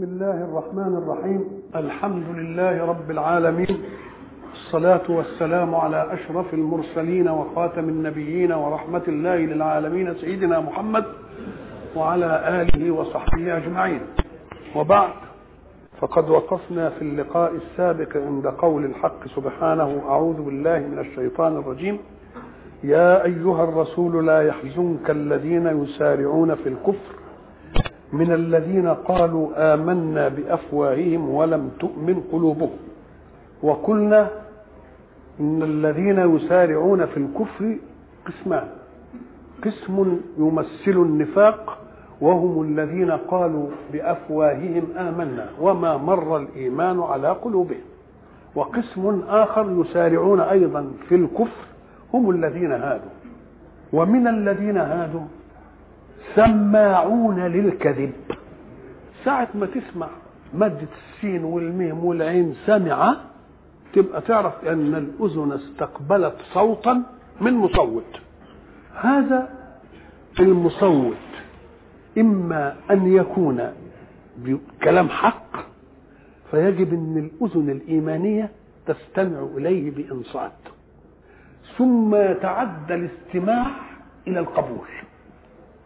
بسم الله الرحمن الرحيم. الحمد لله رب العالمين. الصلاة والسلام على أشرف المرسلين وخاتم النبيين ورحمة الله للعالمين سيدنا محمد وعلى آله وصحبه أجمعين. وبعد فقد وقفنا في اللقاء السابق عند قول الحق سبحانه أعوذ بالله من الشيطان الرجيم. يا أيها الرسول لا يحزنك الذين يسارعون في الكفر من الذين قالوا آمنا بأفواههم ولم تؤمن قلوبهم. وقلنا إن الذين يسارعون في الكفر قسمان. قسم يمثل النفاق وهم الذين قالوا بأفواههم آمنا وما مر الإيمان على قلوبهم. وقسم آخر يسارعون أيضا في الكفر هم الذين هادوا. ومن الذين هادوا سماعون للكذب. ساعة ما تسمع مادة السين والميم والعين سمع تبقى تعرف أن الأذن استقبلت صوتا من مصوت. هذا المصوت إما أن يكون بكلام حق فيجب أن الأذن الإيمانية تستمع إليه بإنصات. ثم يتعدى الاستماع إلى القبول.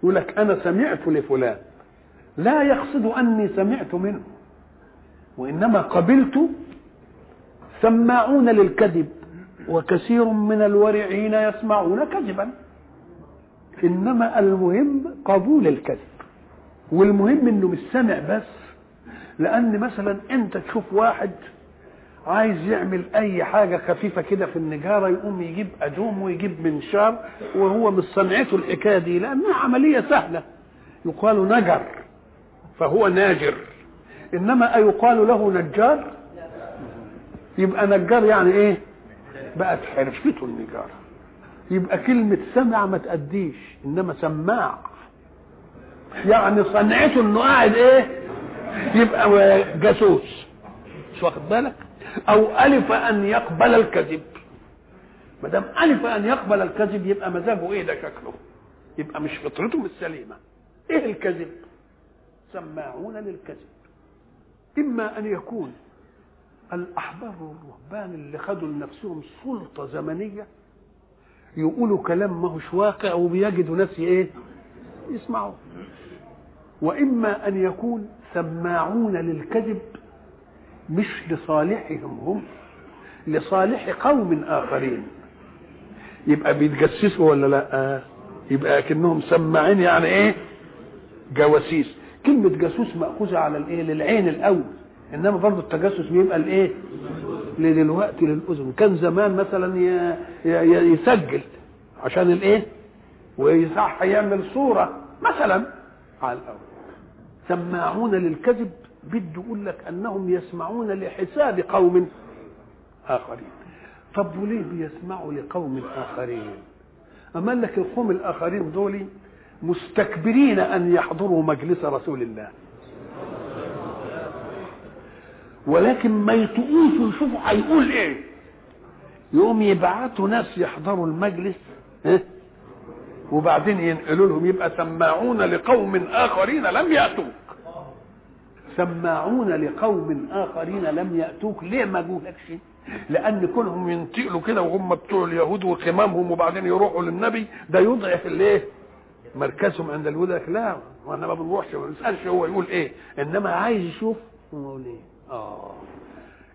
يقول لك أنا سمعت لفلان. لا يقصد أني سمعت منه. وإنما قبلت سماعون للكذب وكثير من الورعين يسمعون كذبا. إنما المهم قبول الكذب. والمهم إنه مش سمع بس. لأن مثلا أنت تشوف واحد عايز يعمل أي حاجة خفيفة كده في النجارة يقوم يجيب أدوم ويجيب منشار وهو مش صنعته الحكاية دي لأنها عملية سهلة. يقال نجر فهو ناجر. إنما ايقال له نجار؟ يبقى نجار يعني إيه؟ بقت حرفته النجارة. يبقى كلمة سمع ما تأديش إنما سماع. يعني صنعته إنه قاعد إيه؟ يبقى جاسوس. مش واخد بالك؟ أو ألف أن يقبل الكذب. ما دام ألف أن يقبل الكذب يبقى مزاجه إيه ده شكله؟ يبقى مش فطرته مش سليمة. إيه الكذب؟ سماعون للكذب. إما أن يكون الاحبار والرهبان اللي خدوا لنفسهم سلطة زمنية يقولوا كلام ما هوش واقع وبيجدوا ناس إيه؟ يسمعوا وإما أن يكون سماعون للكذب مش لصالحهم هم لصالح قوم آخرين. يبقى بيتجسسوا ولا لا؟ يبقى كأنهم سماعين يعني إيه؟ جواسيس. كلمة جاسوس مأخوذة على الإيه؟ للعين الأول. إنما برضه التجسس بيبقى الإيه؟ دلوقتي للأذن. كان زمان مثلا يسجل عشان الإيه؟ ويصح يعمل صورة مثلا على الأول. سماعون للكذب بده يقول لك أنهم يسمعون لحساب قوم آخرين. طب وليه بيسمعوا لقوم آخرين؟ أما لك القوم الآخرين دول مستكبرين أن يحضروا مجلس رسول الله. ولكن ما يطقوش ويشوفوا هيقول إيه؟ يقوم يبعتوا ناس يحضروا المجلس ها؟ وبعدين ينقلوا لهم يبقى سماعون لقوم آخرين لم ياتوك سماعون لقوم آخرين لم يأتوك. ليه ما جولكش لأن كونهم ينتقلوا كده وهم بتوع اليهود وقمامهم وبعدين يروحوا للنبي. ده يضعف الايه؟ مركزهم عند اليهود لا وإحنا ما بنروحش ما بنسألش هو يقول إيه. إنما عايز يشوف يقول إيه آه.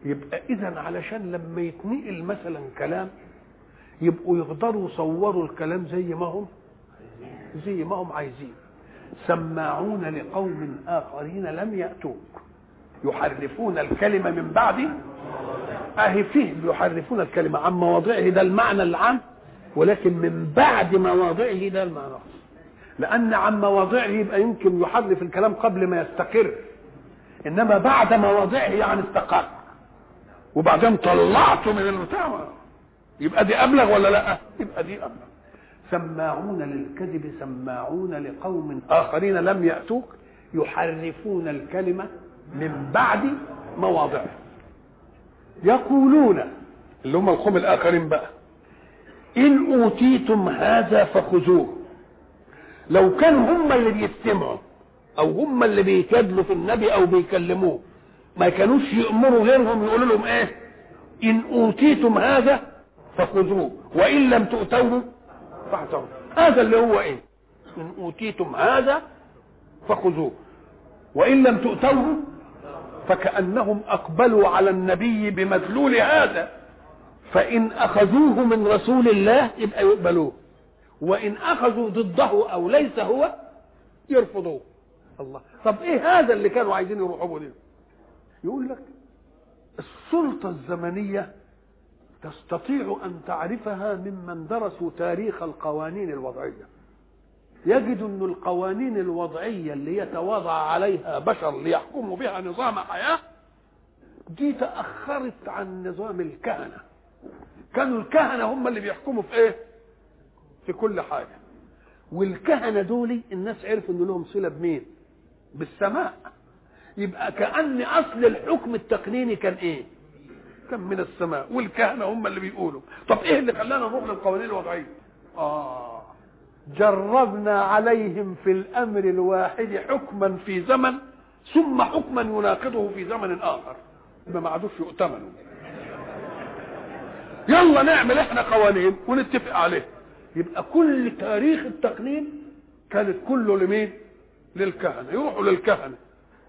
يبقى اذا علشان لما يتنقل مثلا كلام يبقوا يقدروا يصوروا الكلام زي ما هم زي ما هم عايزين. سماعون لقوم آخرين لم يأتوك. يحرفون الكلمة من بعد. أهي فيه يحرفون الكلمة عن مواضعه ده المعنى العام ولكن من بعد مواضعه ده المعنى. لأن عن مواضعه يبقى يمكن يحرف الكلام قبل ما يستقر. إنما بعد مواضعه يعني استقر. وبعدين طلعته من البتاع يبقى دي أبلغ ولا لأ؟ يبقى دي أبلغ. سماعون للكذب سماعون لقوم آخرين لم يأتوك يحرفون الكلمة من بعد مواضعه. يقولون اللي هم القوم الآخرين بقى إن أوتيتم هذا فخذوه. لو كانوا هم اللي بيستمعوا أو هم اللي بيجادلوا في النبي أو بيكلموه ما كانوش يأمروا غيرهم يقولوا لهم إيه؟ إن أوتيتم هذا فخذوه وإن لم تؤتوه فاعتروا هذا اللي هو إيه؟ إن أوتيتم هذا فخذوه. وإن لم تؤتوه فكأنهم أقبلوا على النبي بمدلول هذا. فإن أخذوه من رسول الله يبقى يقبلوه. وإن أخذوا ضده أو ليس هو يرفضوه. الله. طب إيه هذا اللي كانوا عايزين يروحوا به؟ يقول لك السلطة الزمنية تستطيع أن تعرفها ممن درسوا تاريخ القوانين الوضعية. يجد أن القوانين الوضعية اللي يتواضع عليها بشر ليحكموا بها نظام حياة دي تأخرت عن نظام الكهنة. كانوا الكهنة هم اللي بيحكموا في إيه؟ في كل حاجة. والكهنة دول الناس عرفوا إن لهم صلة بمين؟ بالسماء. يبقى كأن أصل الحكم التقنيني كان إيه؟ كان من السماء والكهنة هم اللي بيقولوا. طب إيه اللي خلانا نروح للقوانين الوضعية؟ آه. جربنا عليهم في الأمر الواحد حكما في زمن ثم حكما يناقضه في زمن آخر. ما عادوش يؤتمنوا. يلا نعمل إحنا قوانين ونتفق عليها. يبقى كل تاريخ التقنين كانت كله لمين؟ للكهنة. يروحوا للكهنة.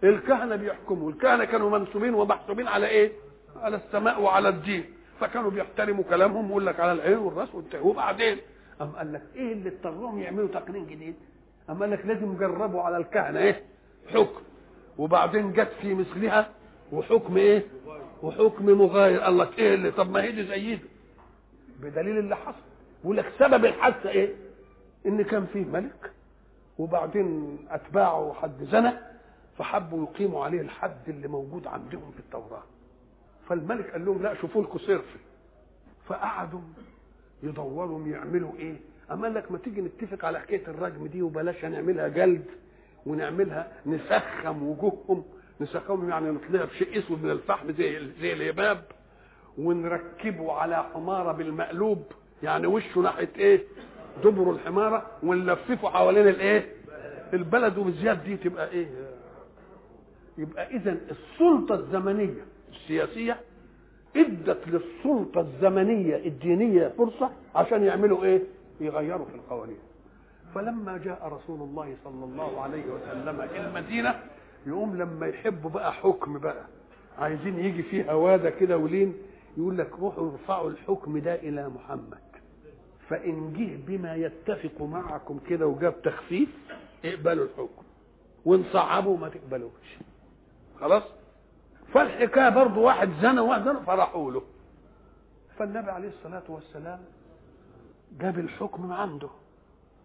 الكهنة بيحكموا. الكهنة كانوا منسوبين ومحسوبين على إيه؟ على السماء وعلى الدين فكانوا بيحترموا كلامهم ويقول لك على العين والرأس وبعدين أم قال لك إيه اللي اضطرهم يعملوا تقنين جديد؟ أم قال لك لازم يجربوا على الكهنة إيه؟ حكم. وبعدين جت في مثلها وحكم إيه؟ وحكم مغاير. قال لك إيه اللي؟ طب ما هي دي زي دي بدليل اللي حصل. بيقول لك سبب الحادثة إيه؟ إن كان فيه ملك وبعدين أتباعه حد زنى فحبوا يقيموا عليه الحد اللي موجود عندهم في التوراة. فالملك قال لهم لا شوفوا لكم صرف. فقعدوا يدوروا يعملوا إيه. أما لك ما تيجي نتفق على حكاية الرجم دي وبلاش نعملها جلد ونعملها نسخم وجوههم. نسخمهم يعني نطلع بشيء أسود من الفحم زي زي اليباب ونركبه على حمارة بالمقلوب. يعني وشه ناحية إيه؟ دبر الحمارة ونلففه حوالين الإيه؟ البلد. وبالزياد دي تبقى إيه؟ يبقى اذا السلطة الزمنية السياسية ادت للسلطة الزمنية الدينية فرصة عشان يعملوا إيه؟ يغيروا في القوانين. فلما جاء رسول الله صلى الله عليه وسلم المدينة يقوم لما يحبوا بقى حكم بقى. عايزين يجي فيه هوادة كده ولين يقول لك روحوا ارفعوا الحكم ده إلى محمد. فإن جه بما يتفق معكم كده وجاب تخفيف اقبلوا الحكم. وان صعبوا ما تقبلوش. خلاص؟ فالحكاية برضه واحد زنى وواحد زنى فراحوا له فالنبي عليه الصلاة والسلام جاب الحكم عنده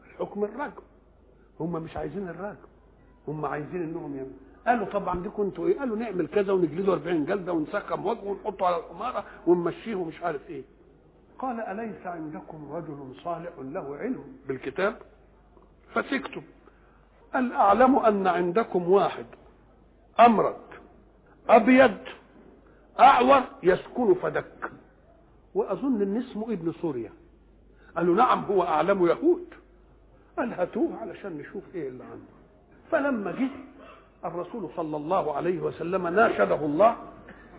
الحكم الرجم هم مش عايزين الرجم هم عايزين إنهم يعملوا قالوا طب عندكم أنتوا إيه؟ قالوا نعمل كذا ونجلده 40 جلدة ونسخم وجهه ونحطه على الحمارة ونمشيه ومش عارف إيه. قال أليس عندكم رجل صالح له علم بالكتاب؟ فسكتم. قال أعلم أن عندكم واحد امرد أبيض أعور يسكن فدك. وأظن إن اسمه ابن سوريا. قالوا نعم هو أعلم يهود. قال هاتوه علشان نشوف إيه اللي عنده. فلما جه الرسول صلى الله عليه وسلم ناشده الله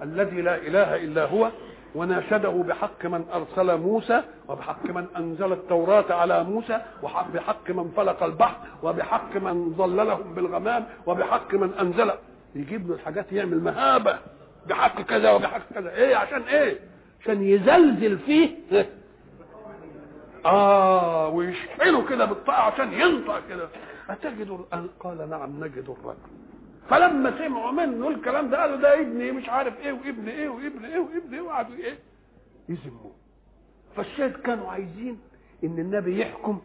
الذي لا إله إلا هو وناشده بحق من أرسل موسى وبحق من أنزل التوراة على موسى وبحق من فلق البحر وبحق من ظللهم بالغمام وبحق من أنزل يجيب له الحاجات يعمل مهابة بحق كذا وبحق كذا. إيه؟ عشان إيه؟ عشان يزلزل فيه. آه ويشحنه كده بالطاعه عشان ينطق كده. أتجد قال نعم نجد الرجل. فلما سمعوا منه الكلام ده قالوا ده ابني مش عارف إيه وابن إيه وابن إيه وابن إيه وقعدوا إيه؟ يذموه فالشاهد كانوا عايزين إن النبي يحكم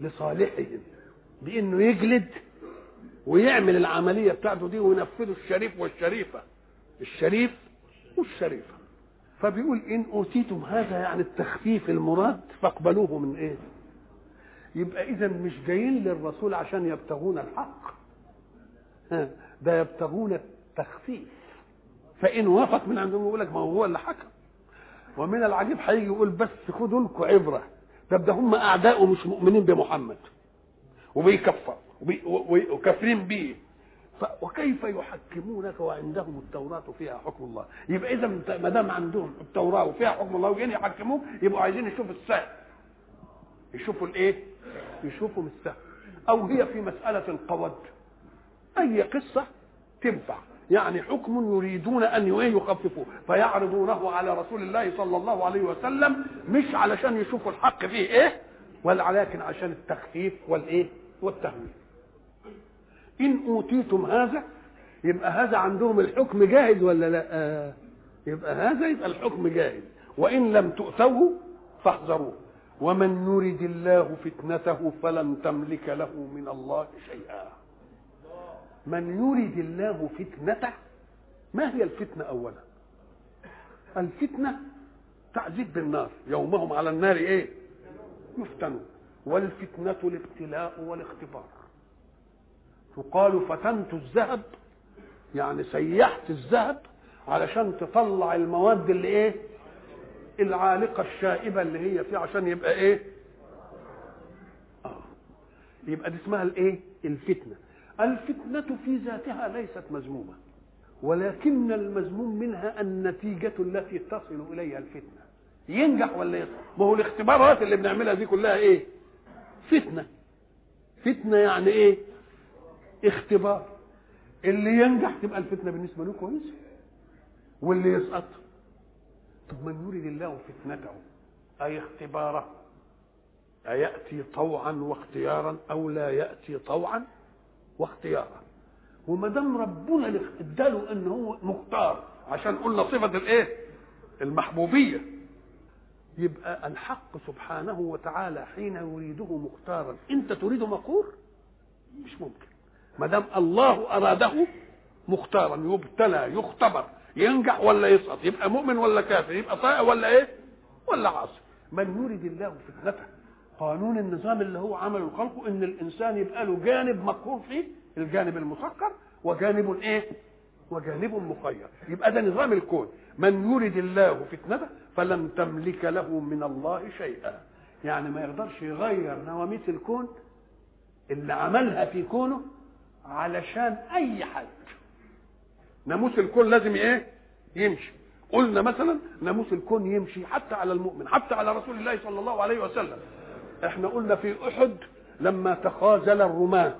لصالحهم بإنه يجلد ويعمل العملية بتاعته دي وينفذوا الشريف والشريفة. الشريف والشريفة. فبيقول إن أوتيتم هذا يعني التخفيف المراد فاقبلوه من إيه؟ يبقى اذا مش جايين للرسول عشان يبتغون الحق. ده يبتغون التخفيف. فإن وافق من عندهم يقول لك ما هو اللي حكم. ومن العجيب هيجي يقول بس خدوا لكم عبرة. ده ده هم أعداء مش مؤمنين بمحمد. وبيكفروا وبي- و- وكافرين به وكيف يحكمونك وعندهم التوراة فيها حكم الله؟ يبقى إذا ما دام عندهم التوراة وفيها حكم الله وجايين يحكموك يبقوا عايزين يشوفوا السهل. يشوفوا الإيه؟ يشوفوا السهل أو هي في مسألة القود أي قصة تنفع. يعني حكم يريدون أن إيه؟ يخففوه. فيعرضونه على رسول الله صلى الله عليه وسلم مش علشان يشوفوا الحق فيه إيه؟ ولكن عشان التخفيف والإيه؟ والتهويل. إن أوتيتم هذا يبقى هذا عندهم الحكم جاهز ولا لا؟ آه. يبقى هذا يبقى الحكم جاهز. وإن لم تؤتوه فاحذروه. ومن يرد الله فتنته فلن تملك له من الله شيئا. من يرد الله فتنته ما هي الفتنة اولا؟ الفتنة تعذيب بالنار. يومهم على النار إيه؟ يفتنون والفتنة الابتلاء والاختبار. تقال فتنت الذهب يعني سيحت الذهب علشان تطلع المواد اللي إيه؟ العالقة الشائبة اللي هي فيه عشان يبقى إيه؟ آه. يبقى دي اسمها الإيه؟ الفتنة. الفتنة في ذاتها ليست مذمومة ولكن المذموم منها النتيجة التي تصل إليها الفتنة. ينجح ولا يسقط ما هو الاختبارات اللي بنعملها دي كلها إيه؟ فتنة. فتنة يعني إيه؟ اختبار. اللي ينجح تبقى الفتنة بالنسبة له كويسه واللي يسقط. طب من يريد الله فتنته. أي اختباره؟ أيأتي طوعا واختيارا أو لا يأتي طوعا واختيارا؟ وما دام ربنا اداله إن هو مختار عشان قلنا صفة الإيه؟ المحبوبية. يبقى الحق سبحانه وتعالى حين يريده مختارا. أنت تريده مقهور؟ مش ممكن. ما دام الله أراده مختارا يبتلى يختبر ينجح ولا يسقط يبقى مؤمن ولا كافر يبقى طائع ولا إيه؟ ولا عاصي. من يريد الله فتنته قانون النظام اللي هو عمله خلقه إن الإنسان يبقى له جانب مقهور فيه الجانب المسكر وجانب إيه؟ وجانب مخير. يبقى ده نظام الكون. من يريد الله فتنته فلم تملك له من الله شيئا. يعني ما يقدرش يغير نواميس الكون اللي عملها في كونه علشان أي حد. ناموس الكون لازم إيه؟ يمشي. قلنا مثلا ناموس الكون يمشي حتى على المؤمن حتى على رسول الله صلى الله عليه وسلم. إحنا قلنا في أحد لما تخاذل الرماة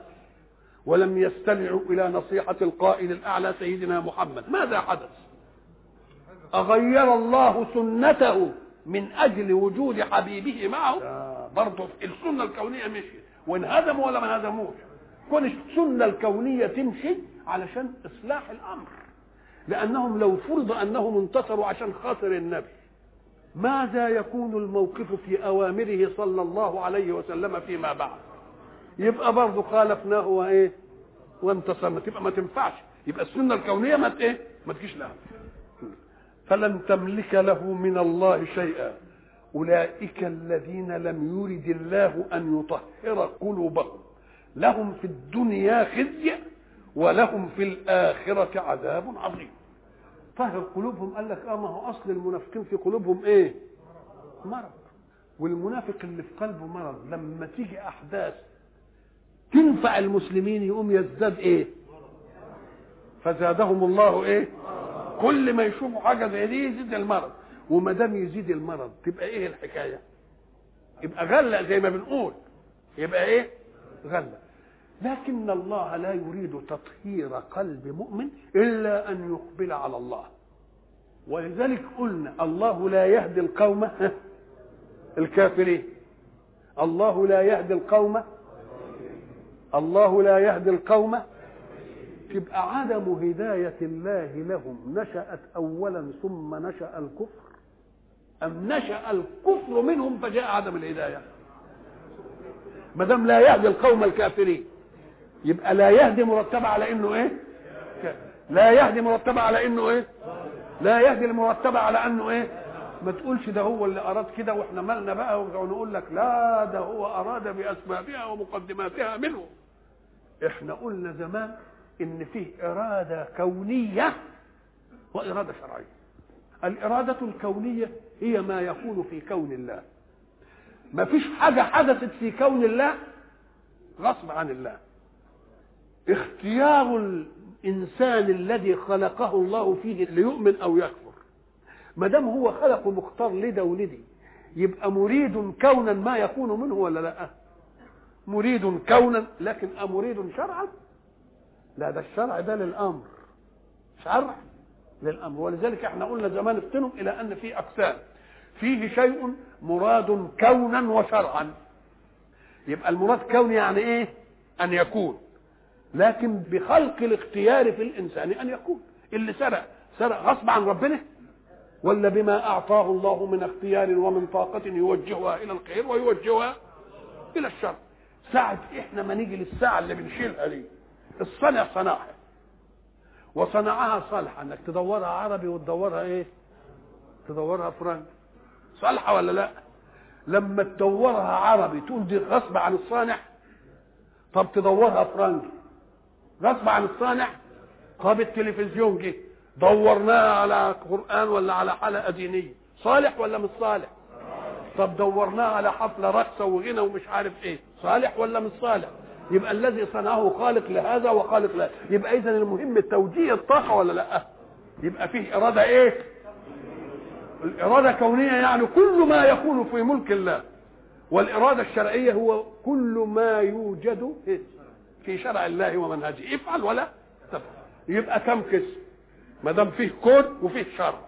ولم يستمعوا إلى نصيحة القائد الأعلى سيدنا محمد. ماذا حدث؟ أغير الله سنته من أجل وجود حبيبه معه؟ برضه السنة الكونية مشيت. وانهزموا ولا ما انهزموش كون السنة الكونية تمشي علشان إصلاح الأمر. لأنهم لو فرض أنهم انتصروا عشان خاطر النبي ماذا يكون الموقف في أوامره صلى الله عليه وسلم فيما بعد؟ يبقى برضه خالفناه وايه وانتصرنا تبقى ما تنفعش. يبقى السنة الكونية ما إيه؟ ما تجيش لها. فلن تملك له من الله شيئا. أولئك الذين لم يرد الله أن يطهر قلوبهم. لهم في الدنيا خزي ولهم في الآخرة عذاب عظيم. طهر قلوبهم قال لك آه ما هو أصل المنافقين في قلوبهم إيه؟ مرض. والمنافق اللي في قلبه مرض لما تيجي أحداث تنفع المسلمين يقوم يزداد إيه؟ فزادهم الله إيه؟ كل ما يشوفوا حاجة زي دي يزيد المرض. وما دام يزيد المرض تبقى إيه الحكاية؟ يبقى غله زي ما بنقول. يبقى إيه؟ غله لكن الله لا يريد تطهير قلب مؤمن إلا أن يقبل على الله. ولذلك قلنا الله لا يهدي القوم الكافرين. الله لا يهدي القوم الله لا يهدي القوم. تبقى عدم هداية الله لهم نشأت أولا ثم نشأ الكفر. أم نشأ الكفر منهم فجاء عدم الهداية. ما دام لا يهدي القوم الكافرين. يبقى لا يهدي مرتبة على إنه إيه؟ لا يهدي مرتبة على إنه إيه؟ لا يهدي المرتبة على أنه إيه؟ ما تقولش ده هو اللي أراد كده وإحنا مالنا بقى ونقول لك لا ده هو أراد بأسبابها ومقدماتها منه. إحنا قلنا زمان إن فيه إرادة كونية وإرادة شرعية. الإرادة الكونية هي ما يكون في كون الله. ما فيش حاجة حدثت في كون الله غصب عن الله. اختيار الإنسان الذي خلقه الله فيه ليؤمن أو يكفر. ما دام هو خلقه مختار لده ولدي يبقى مريد كونا ما يكون منه ولا لا؟ مريد كونا لكن أمريد شرعا؟ لا ده الشرع ده للأمر. شرع للأمر. ولذلك إحنا قلنا زمان افتنوا إلى أن في أقسام. فيه شيء مراد كونا وشرعا. يبقى المراد كون يعني إيه؟ أن يكون. لكن بخلق الاختيار في الإنسان أن يكون. اللي سرق سرق غصب عن ربنا ولا بما أعطاه الله من اختيار ومن طاقة يوجهها إلى الخير ويوجهها إلى الشر. ساعة إحنا ما نيجي للساعة اللي بنشيلها دي الصنع صنعها. وصنعها صالحة إنك تدورها عربي وتدورها إيه؟ تدورها فرنسي. صالحة ولا لا؟ لما تدورها عربي تقول دي غصب عن الصانع طب تدورها فرنسي. غصب عن الصانع. طب التلفزيون جه. دورناها على قرآن ولا على حلقة دينية. صالح ولا مش صالح؟ طب دورناها على حفلة رقصة وغنى ومش عارف إيه. صالح ولا مش صالح؟ يبقى الذي صنعه خالق لهذا وخالق له يبقى اذا المهم توجيه الطاقة ولا لأ؟ يبقى فيه إرادة إيه؟ الإرادة كونية يعني كل ما يكون في ملك الله. والإرادة الشرعية هو كل ما يوجد في شرع الله ومنهجه. افعل ولا تفعل. يبقى كم قسم؟ ما دام فيه كون وفيه شرع.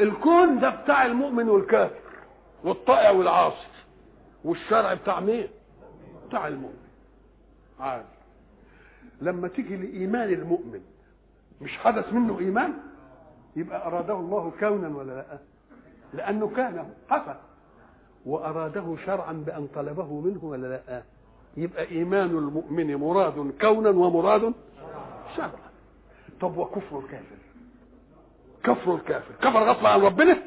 الكون ده بتاع المؤمن والكافر والطائع والعاصي. والشرع بتاع مين؟ بتاع المؤمن. عادي. لما تيجي لإيمان المؤمن مش حدث منه إيمان؟ يبقى أراده الله كونا ولا لأ؟ لأنه كان حصل وأراده شرعا بأن طلبه منه ولا لأ؟ يبقى إيمان المؤمن مراد كونا ومراد شرعا. طب وكفر الكافر؟ كفر الكافر. كفر غصب عن ربنا؟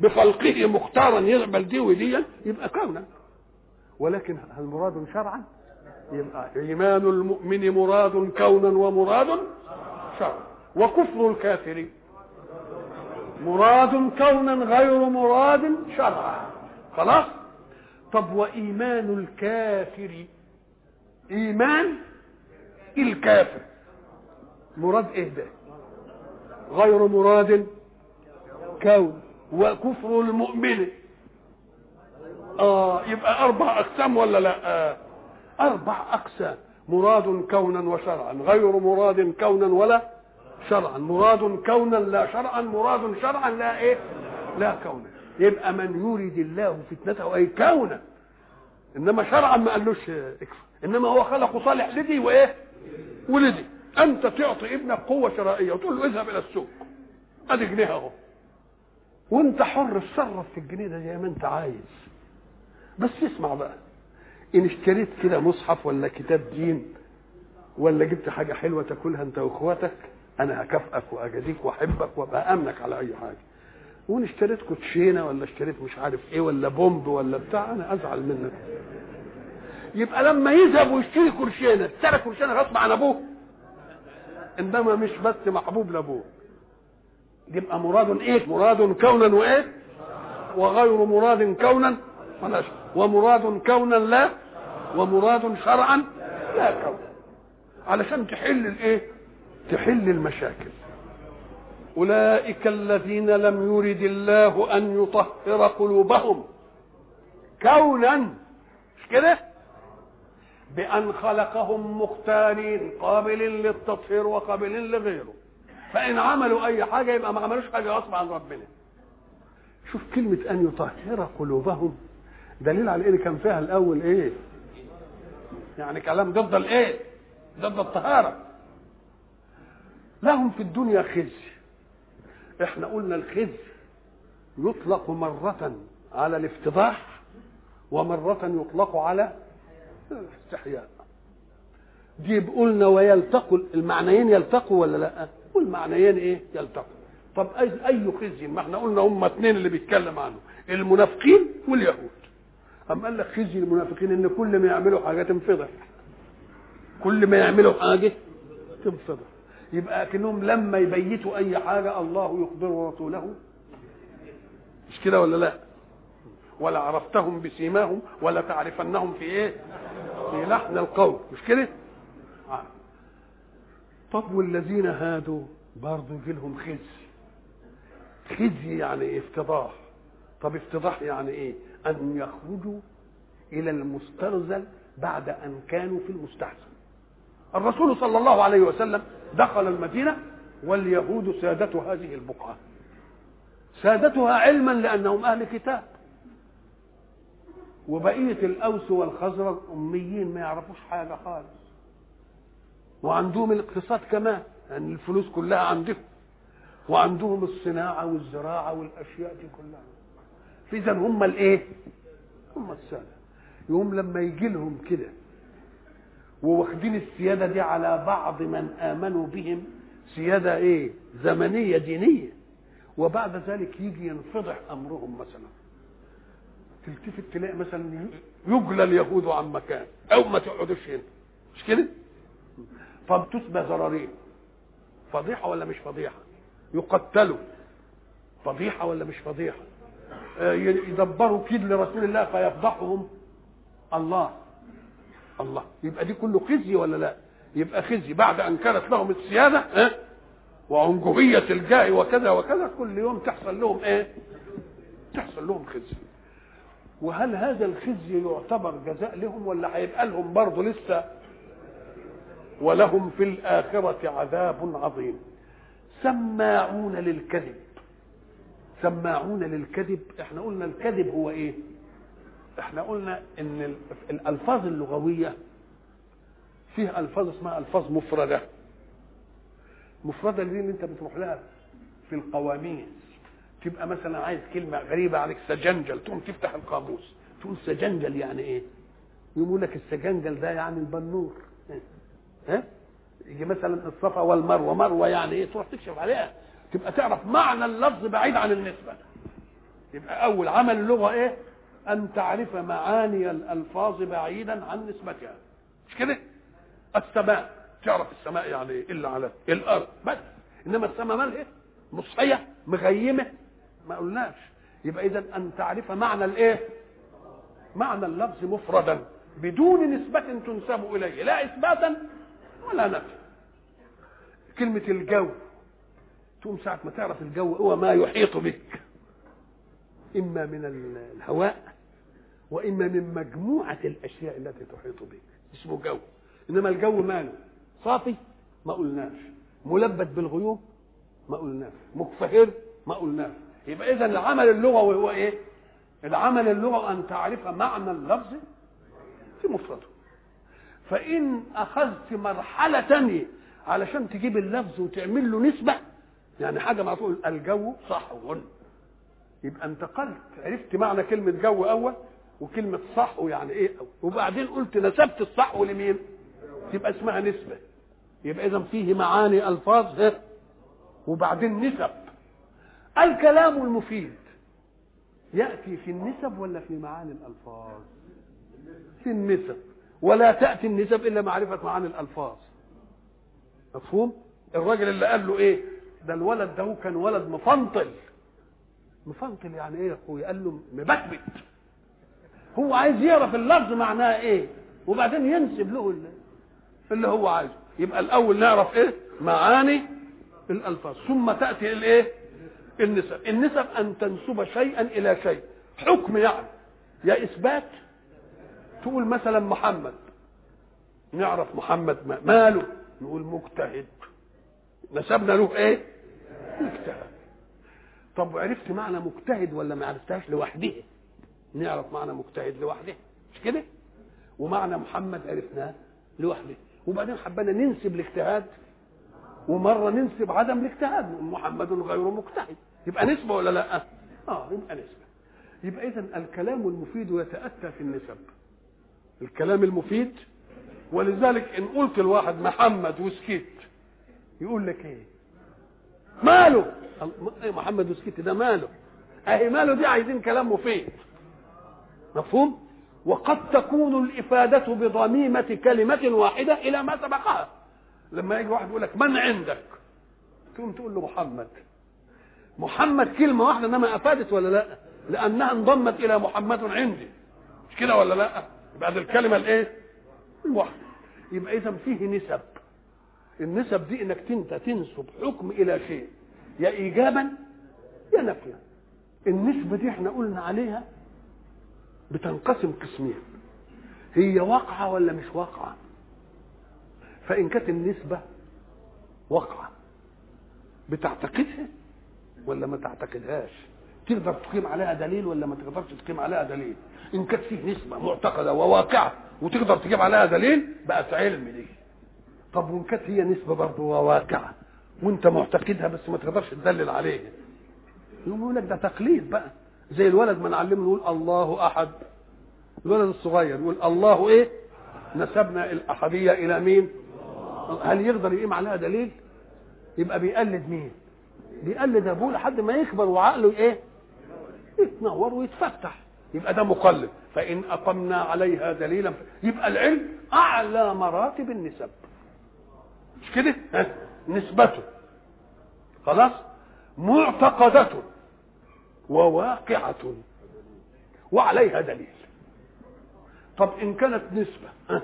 بخلقه مختارا يقبل دي ودي يبقى كونا. ولكن هل مراد شرعا؟ يبقى إيمان المؤمن مراد كونا ومراد شرعا. وكفر الكافر مراد كونا غير مراد شرعا. خلاص؟ طب وإيمان الكافر إيمان الكافر. مراد إيه ده؟ غير مراد كون وكفر المؤمن. آه يبقى أربع أقسام ولا لا؟ آه. أربع أقسام. مراد كونا وشرعا. غير مراد كونا ولا شرعا. مراد كونا لا شرعا. مراد شرعا لا إيه؟ لا كونا. يبقى من يريد الله فتنته أي كونا. إنما شرعا ما قالوش اكفر. إنما هو خلقه صالح لدي وإيه؟ ولدي. أنت تعطي ابنك قوة شرائية وتقول له اذهب إلى السوق. أدي جنيه أهو. وأنت حر تصرف في الجنيه ده زي ما أنت عايز. بس اسمع بقى. إن اشتريت كده مصحف ولا كتاب دين ولا جبت حاجة حلوة تاكلها أنت وإخواتك أنا هكافئك وأجازيك وأحبك وأبقى أمنك على أي حاجة. وإن اشتريت كوتشينة ولا اشتريت مش عارف إيه ولا بومب ولا بتاع أنا أزعل منك. يبقى لما يذهب ويشتري كرشينه اشترى كرشينه غصب عن أبوه. إنما مش بس محبوب لأبوه. يبقى مراد إيه؟ مراد كونا وإيه؟ وغير مراد كونا. ومراد كونا لا ومراد شرعا لا كونا. علشان تحل الإيه؟ تحل المشاكل. أولئك الذين لم يرد الله أن يطهر قلوبهم. كونا. مش كده؟ بأن خلقهم مختارين قابلين للتطهير وقابلين لغيره. فإن عملوا أي حاجة يبقى ما عملوش حاجة غصب عن ربنا. شوف كلمة أن يطهر قلوبهم. دليل على ان كان فيها الأول إيه؟ يعني كلام ضد الايه ضد الطهارة. لهم في الدنيا خزي. إحنا قلنا الخزي يطلق مرة على الافتضاح ومرة يطلق على الاستحياء دي قلنا ويلتقوا المعنيين يلتقوا ولا لا؟ والمعنيين إيه؟ يلتقوا. طب أي أي خزي؟ ما إحنا قلنا هم اثنين اللي بيتكلم عنه المنافقين واليهود. أم قال لك خزي المنافقين إن كل ما يعملوا حاجة تنفضح. كل ما يعملوا حاجة تنفضح. يبقى كأنهم لما يبيتوا أي حاجة الله يخبر رسوله مش كده ولا لا؟ ولا عرفتهم بسيماهم ولا تعرفنهم في إيه؟ في لحن القول مش كده. طب والذين هادوا برضه يجي لهم خزي. خزي يعني؟ افتضاح. طب افتضاح يعني إيه؟ أن يخرجوا إلى المسترزل بعد أن كانوا في المستحسن. الرسول صلى الله عليه وسلم دخل المدينة واليهود سادة هذه البقعة. سادتها علما لأنهم أهل كتاب. وبقية الأوس والخزرج أميين ما يعرفوش حاجة خالص. وعندهم الاقتصاد كمان يعني الفلوس كلها عندهم. وعندهم الصناعة والزراعة والأشياء دي كلها. إذا هم الإيه؟ هم السادة. يوم لما يجي لهم كده وواخدين السيادة دي على بعض من آمنوا بهم سيادة إيه؟ زمنية دينية. وبعد ذلك يجي ينفضح أمرهم مثلا. تلتفت تلاقي مثلا يجلى اليهود عن مكان أو ما تقعدوش هنا. مش كده؟ فبتسبى زرارين. فضيحة ولا مش فضيحة؟ يقتلوا. فضيحة ولا مش فضيحة؟ يدبروا كيد لرسول الله فيفضحهم. الله. الله. يبقى دي كله خزي ولا لا؟ يبقى خزي. بعد أن كانت لهم السيادة آه؟ وعنجهيه الجاه وكذا وكذا كل يوم تحصل لهم إيه؟ تحصل لهم خزي. وهل هذا الخزي يعتبر جزاء لهم ولا هيبقى لهم برضه لسه؟ ولهم في الآخرة عذاب عظيم. سماعون للكذب. سماعون للكذب. إحنا قلنا الكذب هو إيه؟ إحنا قلنا إن الألفاظ اللغوية فيها ألفاظ اسمها ألفاظ مفردة. مفردة دي اللي أنت بتروح لها؟ في القواميس. تبقى مثلا عايز كلمة غريبة عليك سجنجل تقوم تفتح القاموس. تقول سجنجل يعني إيه؟ يقول لك السجنجل ده يعني البنور. ها؟ يجي مثلا الصفا والمروة. مروة يعني إيه؟ تروح تكشف عليها. تبقى تعرف معنى اللفظ بعيد عن النسبة. يبقى أول عمل اللغة إيه؟ أن تعرف معاني الألفاظ بعيدا عن نسبتها. مش كده؟ السماء. تعرف السماء يعني إيه؟ إلا على الأرض. بس. إنما السماء مالها؟ مصحية مغيمة ما قلناش. يبقى اذا أن تعرف معنى الإيه؟ معنى اللفظ مفردا. بدون نسبة تنسب إليه. لا إثباتا ولا نفي. كلمة الجو. تقوم ساعة ما تعرف الجو هو ما يحيط بك. إما من الهواء وإما من مجموعة الأشياء التي تحيط بك. اسمه جو إنما الجو ماله؟ صافي؟ ما قلناش. ملبد بالغيوم؟ ما قلناش. مكفهر؟ ما قلناش. يبقى إذا العمل اللغوي هو إيه؟ العمل اللغوي أن تعرف معنى اللفظ في مفرده. فإن أخذت مرحلة تانية علشان تجيب اللفظ وتعمل له نسبة يعني حاجة ما تقول الجو صحو يبقى انتقلت عرفت معنى كلمة جو أول وكلمة صحو يعني إيه؟ أول وبعدين قلت نسبت الصحو لمين؟ تبقى اسمها نسبة. يبقى إذا فيه معاني ألفاظ وبعدين نسب. الكلام المفيد يأتي في النسب ولا في معاني الألفاظ؟ في النسب ولا تأتي النسب إلا معرفة معاني الألفاظ مفهوم؟ الراجل اللي قال له إيه؟ ده الولد ده كان ولد مفنطل مفنطل يعني إيه يا أخويا؟ قال له مبكبت هو عايز يعرف اللفظ معناه إيه؟ وبعدين ينسب له اللي, اللي هو عايزه يبقى الأول نعرف إيه؟ معاني الألفاظ ثم تأتي الإيه؟ النسب. النسب أن تنسب شيئا إلى شيء. حكم يعني. يا إثبات تقول مثلا محمد. نعرف محمد ما ماله. نقول مجتهد. نسبنا له إيه؟ مجتهد. طب عرفت معنى مجتهد ولا ما عرفتهاش؟ لوحده. نعرف معنى مجتهد لوحده. مش كده؟ ومعنى محمد عرفناه لوحده. وبعدين حبينا ننسب الاجتهاد ومره ننسب عدم الاجتهاد محمد غير مجتهد. يبقى نسبة ولا لا؟ آه يبقى نسبة. يبقى اذا الكلام المفيد يتأتى في النسب. الكلام المفيد ولذلك إن قلت الواحد محمد وسكت يقول لك إيه؟ ماله؟ محمد وسكت ده ماله؟ أهي ماله دي عايزين كلام مفيد. مفهوم؟ وقد تكون الإفادة بضميمة كلمة واحدة إلى ما سبقها. لما يجي واحد يقول لك من عندك؟ تقوم تقول له محمد. محمد كلمة واحدة إنما أفادت ولا لأ؟ لأنها انضمت إلى محمد عندي. مش كده ولا لأ؟ بعد الكلمة الإيه؟ الواحده يبقى إذا فيه نسب. النسب دي إنك انت تنسب حكم إلى شيء. يا ايجابا يا نفيا النسبة دي إحنا قلنا عليها بتنقسم قسمين. هي واقعة ولا مش واقعة؟ فإن كانت النسبة واقعة بتعتقدها ولا ما تعتقدهاش؟ تقدر تقيم عليها دليل ولا ما تقدرش تقيم عليها دليل؟ إن كانت فيه نسبة معتقدة وواقعة وتقدر تجيب عليها دليل بقت علم دي. طب وإن كانت هي نسبة برضه وواقعه وإنت معتقدها بس ما تقدرش تدلل عليها؟ يقول لك ده تقليد بقى. زي الولد ما نعلمه يقول الله أحد. الولد الصغير يقول الله إيه؟ نسبنا الأحدية إلى مين؟ هل يقدر يقيم عليها دليل؟ يبقى بيقلد مين؟ بيقلد أبوه لحد ما يكبر وعقله إيه؟ يتنور ويتفتح. يبقى ده مقلد. فإن أقمنا عليها دليلا يبقى العلم أعلى مراتب النسب. مش كده؟ نسبته. خلاص؟ معتقدة وواقعة. وعليها دليل. طب إن كانت نسبة ها؟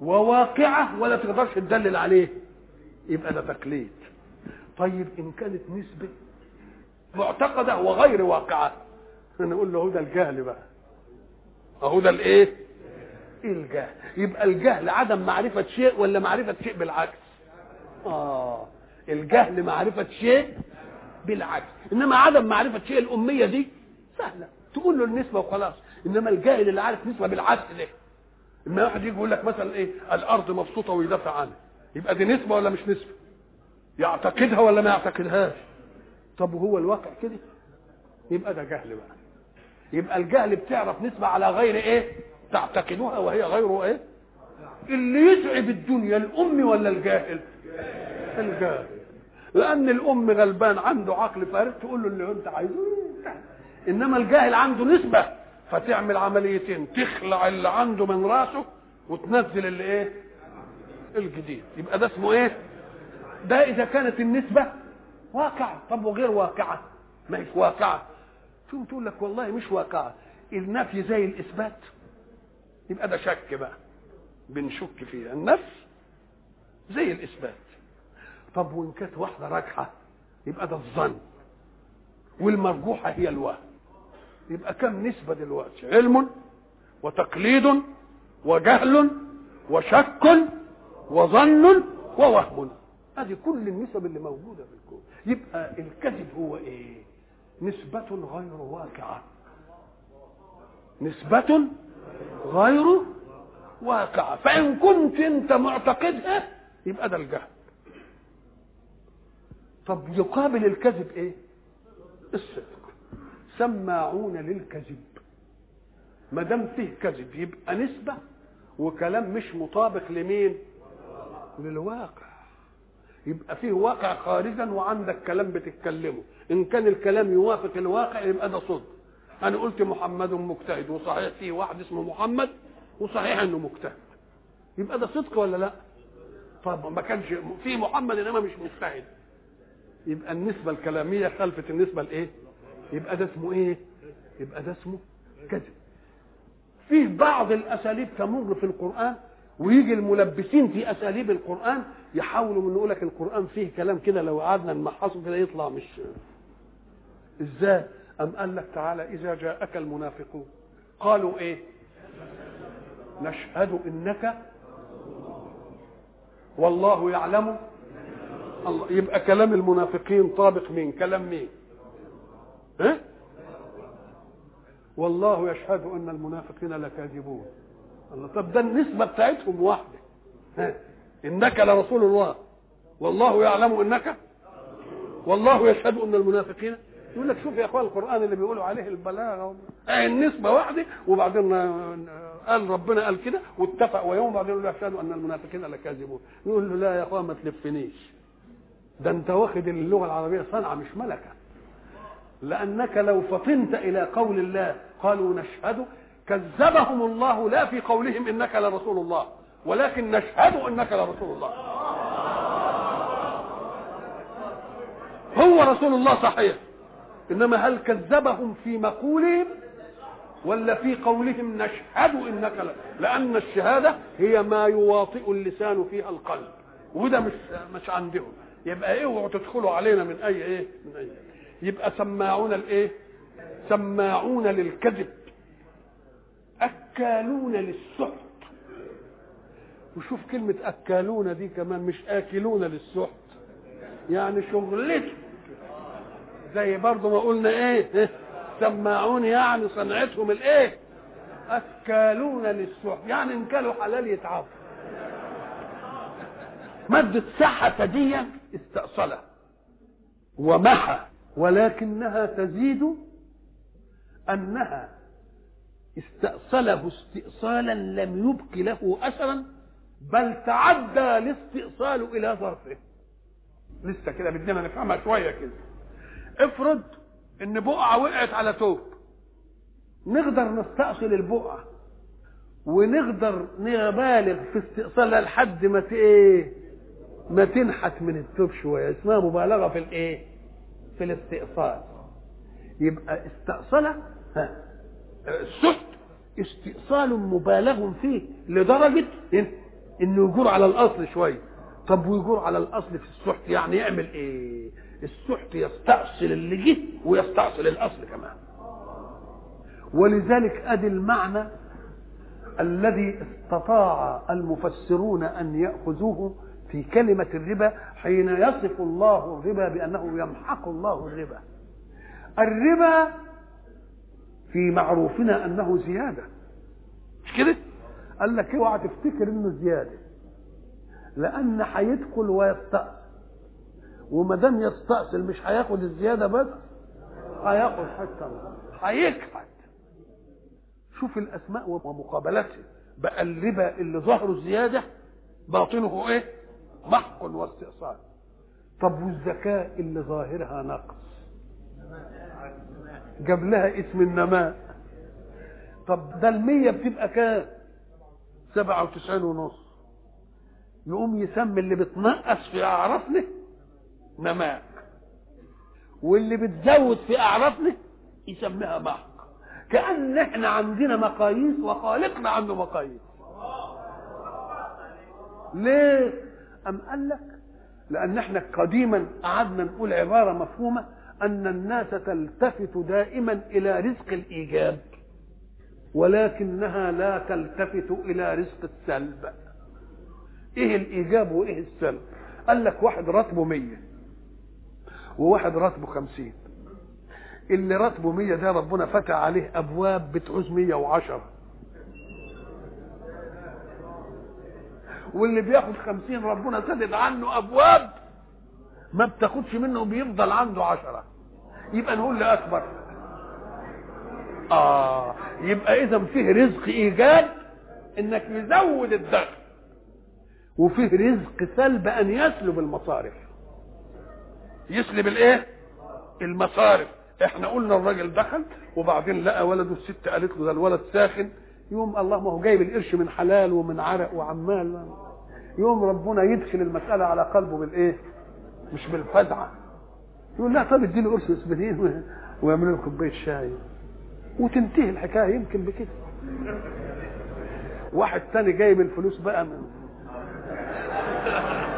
وواقعة ولا تقدرش تدلل عليه. يبقى ده تقليد. طيب إن كانت نسبة معتقدة وغير واقعة نقول له هو ده الجهل بقى. اهو ده الإيه؟ الجهل. يبقى الجهل عدم معرفة شيء ولا معرفة شيء بالعكس؟ آه. الجهل معرفة شيء بالعكس. إنما عدم معرفة شيء الأمية دي سهلة. تقول له النسبة وخلاص. إنما الجاهل اللي عارف نسبة بالعكس ده. اما واحد يجي يقول لك مثلا إيه الأرض مبسوطة ويدافع عنها. يبقى دي نسبة ولا مش نسبة؟ يعتقدها ولا ما يعتقدهاش؟ طب وهو الواقع كده؟ يبقى ده جهل بقى. يبقى الجهل بتعرف نسبة على غير إيه؟ تعتقدها وهي غير إيه؟ اللي يتعب الدنيا الأم ولا الجاهل؟ الجاهل. لأن الأم غلبان عنده عقل فارغ تقول له اللي أنت عايزه. إنما الجاهل عنده نسبة. فتعمل عمليتين تخلع اللي عنده من راسه وتنزل اللي إيه؟ الجديد. يبقى ده اسمه إيه؟ ده إذا كانت النسبة واقعة. طب وغير واقعة؟ ما هيش واقعة. ثم تقول لك؟ والله مش واقعة. النفي زي الإثبات. يبقى ده شك بقى. بنشك فيها. النفس زي الإثبات. طب وإن كانت واحدة راجحة يبقى ده الظن. والمرجوحة هي الوهم. يبقى كم نسبة دلوقتي؟ علم وتقليد وجهل وشك وظن ووهم. هذه كل النسب اللي موجودة في الكون. يبقى الكذب هو إيه؟ نسبة غير واقعة. نسبة غير واقعة. فإن كنت أنت معتقدها يبقى ده الجهل. طب يقابل الكذب إيه؟ الصدق. سماعون للكذب. ما دام فيه كذب يبقى نسبة وكلام مش مطابق لمين؟ للواقع. يبقى فيه واقع خارجا وعندك كلام بتتكلمه. إن كان الكلام يوافق الواقع يبقى ده صدق. أنا قلت محمد مجتهد وصحيح فيه واحد اسمه محمد وصحيح إنه مجتهد. يبقى ده صدق ولا لأ؟ طب ما كانش في محمد إنما مش مجتهد. يبقى النسبة الكلامية خلفت النسبة الايه يبقى ده اسمه إيه؟ يبقى ده اسمه كذب. فيه بعض الأساليب تمر في القرآن ويجي الملبسين في أساليب القرآن يحاولوا من يقول لك القرآن فيه كلام كده لو قعدنا نمحصه كده يطلع مش إزاي؟ أم قال لك تعالى إذا جاءك المنافقون. قالوا إيه؟ نشهد إنك والله يعلم. الله يبقى كلام المنافقين طابق مين؟ كلام مين؟ ها والله يشهد أن المنافقين لكاذبون. الله طب ده النسبة بتاعتهم واحدة. ها إنك لرسول الله. والله يعلم إنك. والله يشهد أن المنافقين. يقول لك شوف يا إخوان القرآن اللي بيقولوا عليه البلاغة. آه النسبة واحدة. وبعدين قال ربنا قال كده واتفق ويوم بعدين يقول يشهد أن المنافقين لكاذبون. يقول له لا يا إخوان ما تلفنيش. ده أنت واخد اللغة العربية صنعة مش ملكة. لأنك لو فطنت إلى قول الله قالوا نشهد كذبهم الله لا في قولهم إنك لرسول الله ولكن نشهد إنك لرسول الله. هو رسول الله صحيح. إنما هل كذبهم في مقولهم؟ ولا في قولهم نشهد إنك لا لأن الشهادة هي ما يواطئ اللسان فيها القلب. وده مش مش عندهم. يبقى اوعوا تدخلوا علينا من أي إيه؟ من أي يبقى سماعون الايه؟ سماعون للكذب. أكالون للسحت. وشوف كلمة أكالون دي كمان مش آكلون للسحت. يعني شغلته. زي برضه ما قلنا إيه؟ سماعون يعني صنعتهم الإيه؟ أكالون للسحت. يعني إن كانوا حلال يتعافوا. مادة سحة دي استأصلها. ومحى. ولكنها تزيد أنها استأصله استئصالا لم يبق له أثرا بل تعدى الاستئصال إلى ظرفه. لسه كده بدنا نفهمها شوية كده. افرض إن بقعة وقعت على توب نقدر نستأصل البقعة ونقدر نبالغ في استئصالها لحد ما إيه ما تنحت من التوب شوية. اسمها مبالغة في الإيه؟ في الاستئصال. يبقى استأصله السحت استئصال مبالغ فيه لدرجة إنه يجور على الأصل شوية. طب ويجور على الأصل في السحت يعني يعمل إيه؟ السحت يستأصل اللي جه ويستأصل الأصل كمان. ولذلك أدي المعنى الذي استطاع المفسرون أن يأخذوه في كلمة الربا حين يصف الله الربا بأنه يمحق الله الربا. الربا في معروفنا أنه زيادة. مش كده؟ قال لك اوعى تفتكر إنه زيادة. لأن هيدخل ويستأصل وما دام يستأصل مش هياخد الزيادة بس هياخد حتى هيكحت شوف الأسماء ومقابلتها بقى الربا اللي ظهره زيادة باطنه إيه؟ محق واستئصال. طب والزكاه اللي ظاهرها نقص جاب لها اسم النماء. طب ده المية بتبقى كام؟ سبعة وتسعين ونص. يقوم يسمي اللي بتنقص في أعرافنا نماء. واللي بتزود في أعرافنا يسميها محق. كأن إحنا عندنا مقاييس وخالقنا عنده مقاييس. ليه؟ أم قال لك؟ لأن إحنا قديما قعدنا نقول عبارة مفهومة أن الناس تلتفت دائما إلى رزق الإيجاب ولكنها لا تلتفت إلى رزق السلب. إيه الإيجاب وإيه السلب؟ قال لك واحد راتبه مية وواحد راتبه خمسين. اللي راتبه مية ده ربنا فتح عليه أبواب بتعوز مية وعشرة. واللي بياخد خمسين ربنا سدد عنه أبواب ما بتاخدش منه بيفضل عنده عشرة. يبقى نقول لأكبر آه يبقى إذا فيه رزق إيجاب إنك يزود الدخل. وفيه رزق سلب أن يسلب المصارف. يسلب الإيه؟ المصارف. إحنا قلنا الراجل دخل وبعدين لقى ولده الست قالت له ده الولد ساخن يوم الله ما هو جايب القرش من حلال ومن عرق وعمال. يوم ربنا يدخل المسألة على قلبه بالإيه؟ مش بالفزعة. يقول لا طب اديله قرص اسبرين ويعملوا له كوباية شاي. وتنتهي الحكاية يمكن بكده. واحد تاني جايب الفلوس بقى من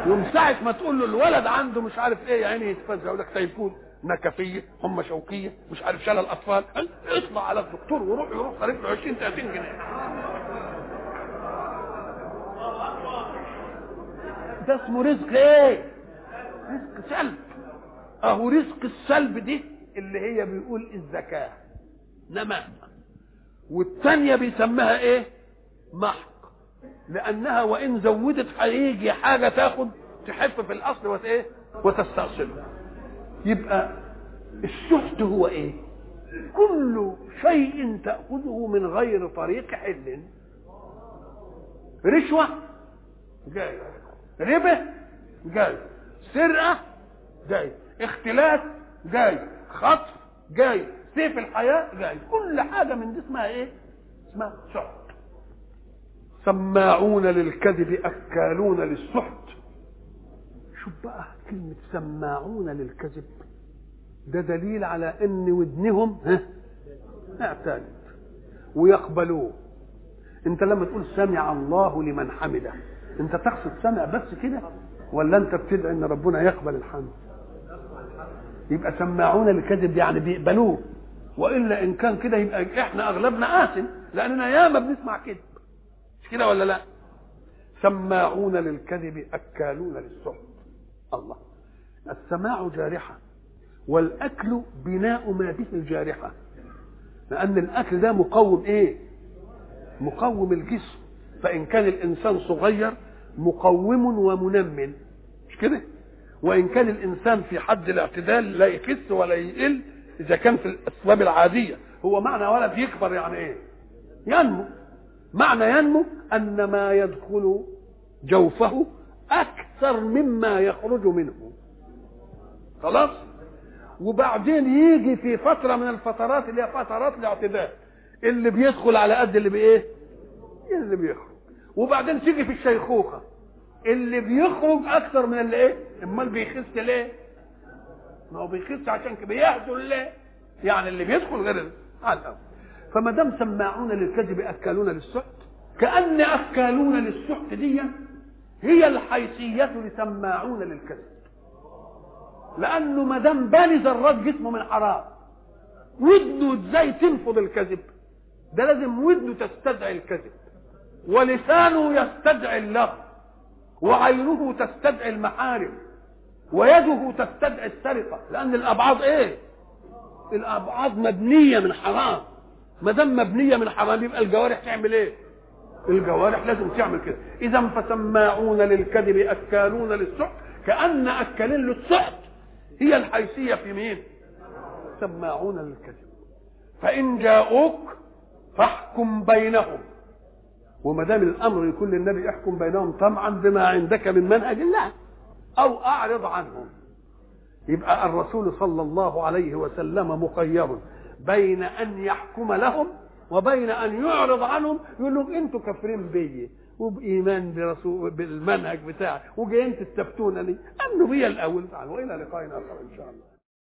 يوم ساعة ما تقول له الولد عنده مش عارف إيه يعني يتفزع يقول لك تيفون نكفية هم شوكية مش عارف شلل الأطفال. اطلع على الدكتور وروح يروح صارف له 20 30 جنيه. ده اسمه رزق إيه؟ رزق سلب. أهو رزق السلب دي اللي هي بيقول الزكاة. نماء والثانية بيسميها إيه؟ محق لأنها وإن زودت هيجي حاجة تاخد تحف في الأصل وت إيه؟ وتستأصله. يبقى السحت هو إيه؟ كل شيء تأخذه من غير طريق حل. رشوة جاي. ربا جاي. سرقة جاي. اختلاس جاي. خطف جاي. سيف الحياة جاي. كل حاجة من دي اسمها إيه؟ اسمها سحت. سماعون للكذب أكالون للسحت. شوف بقى كلمة سماعون للكذب. ده دليل على إن ودنهم ها اعتادت ويقبلوه. أنت لما تقول سمع الله لمن حمده أنت تقصد سمع بس كده ولا أنت بتدعي إن ربنا يقبل الحمد؟ يبقى سماعون الكذب يعني بيقبلوه. وإلا إن كان كده يبقى إحنا أغلبنا آثم لأننا ياما بنسمع كذب. مش كده ولا لا؟ سماعون للكذب أكالون للسحت. الله. السماع جارحة والأكل بناء ما به الجارحه لأن الأكل ده مقوم إيه؟ مقوم الجسم. فإن كان الإنسان صغير مقوم ومنمن. مش كده؟ وإن كان الإنسان في حد الاعتدال لا يخس ولا يقل إذا كان في الأسباب العادية. هو معنى ولد يكبر يعني إيه؟ ينمو. معنى ينمو أن ما يدخل جوفه أكثر مما يخرج منه. خلاص؟ وبعدين يجي في فترة من الفترات اللي هي فترات الاعتدال اللي بيدخل على قد اللي بإيه؟ اللي بيخرج. وبعدين تيجي في الشيخوخة. اللي بيخرج أكثر من اللي إيه؟ أمال بيخس ليه؟ ما هو بيخس عشان كده. بيهزل ليه؟ يعني اللي بيدخل غير على الأول فما دام سماعون للكذب اكالون للسحت كأن اكالون للسحت دي هي الحيثية لسماعون للكذب. لأنه ما دام بالي ذرات جسمه من حرام. ودنه إزاي تنفض الكذب؟ ده لازم ودنه تستدعي الكذب. ولسانه يستدعي اللغو. وعينه تستدعي المحارم. ويده تستدعي السرقة. لأن الأبعاد إيه؟ الأبعاد مبنية من حرام. ما دام مبنية من حرام يبقى الجوارح تعمل إيه؟ الجوارح لازم تعمل كده. إذا فسماعون للكذب أكالون للسحت كأن أكالين للسحت. هي الحيثية في مين؟ سماعون للكذب. فإن جاءوك فاحكم بينهم. وما دام الأمر يكون للنبي احكم بينهم طمعا بما عندك من منهج الله أو أعرض عنهم. يبقى الرسول صلى الله عليه وسلم مخير بين أن يحكم لهم وبين أن يعرض عنهم يقول لهم أنتوا كافرين بيا وبإيمان برسول بالمنهج بتاعي. وجايين تستفتونني امنوا بيا الأول. والى لقاء اخر إن شاء الله.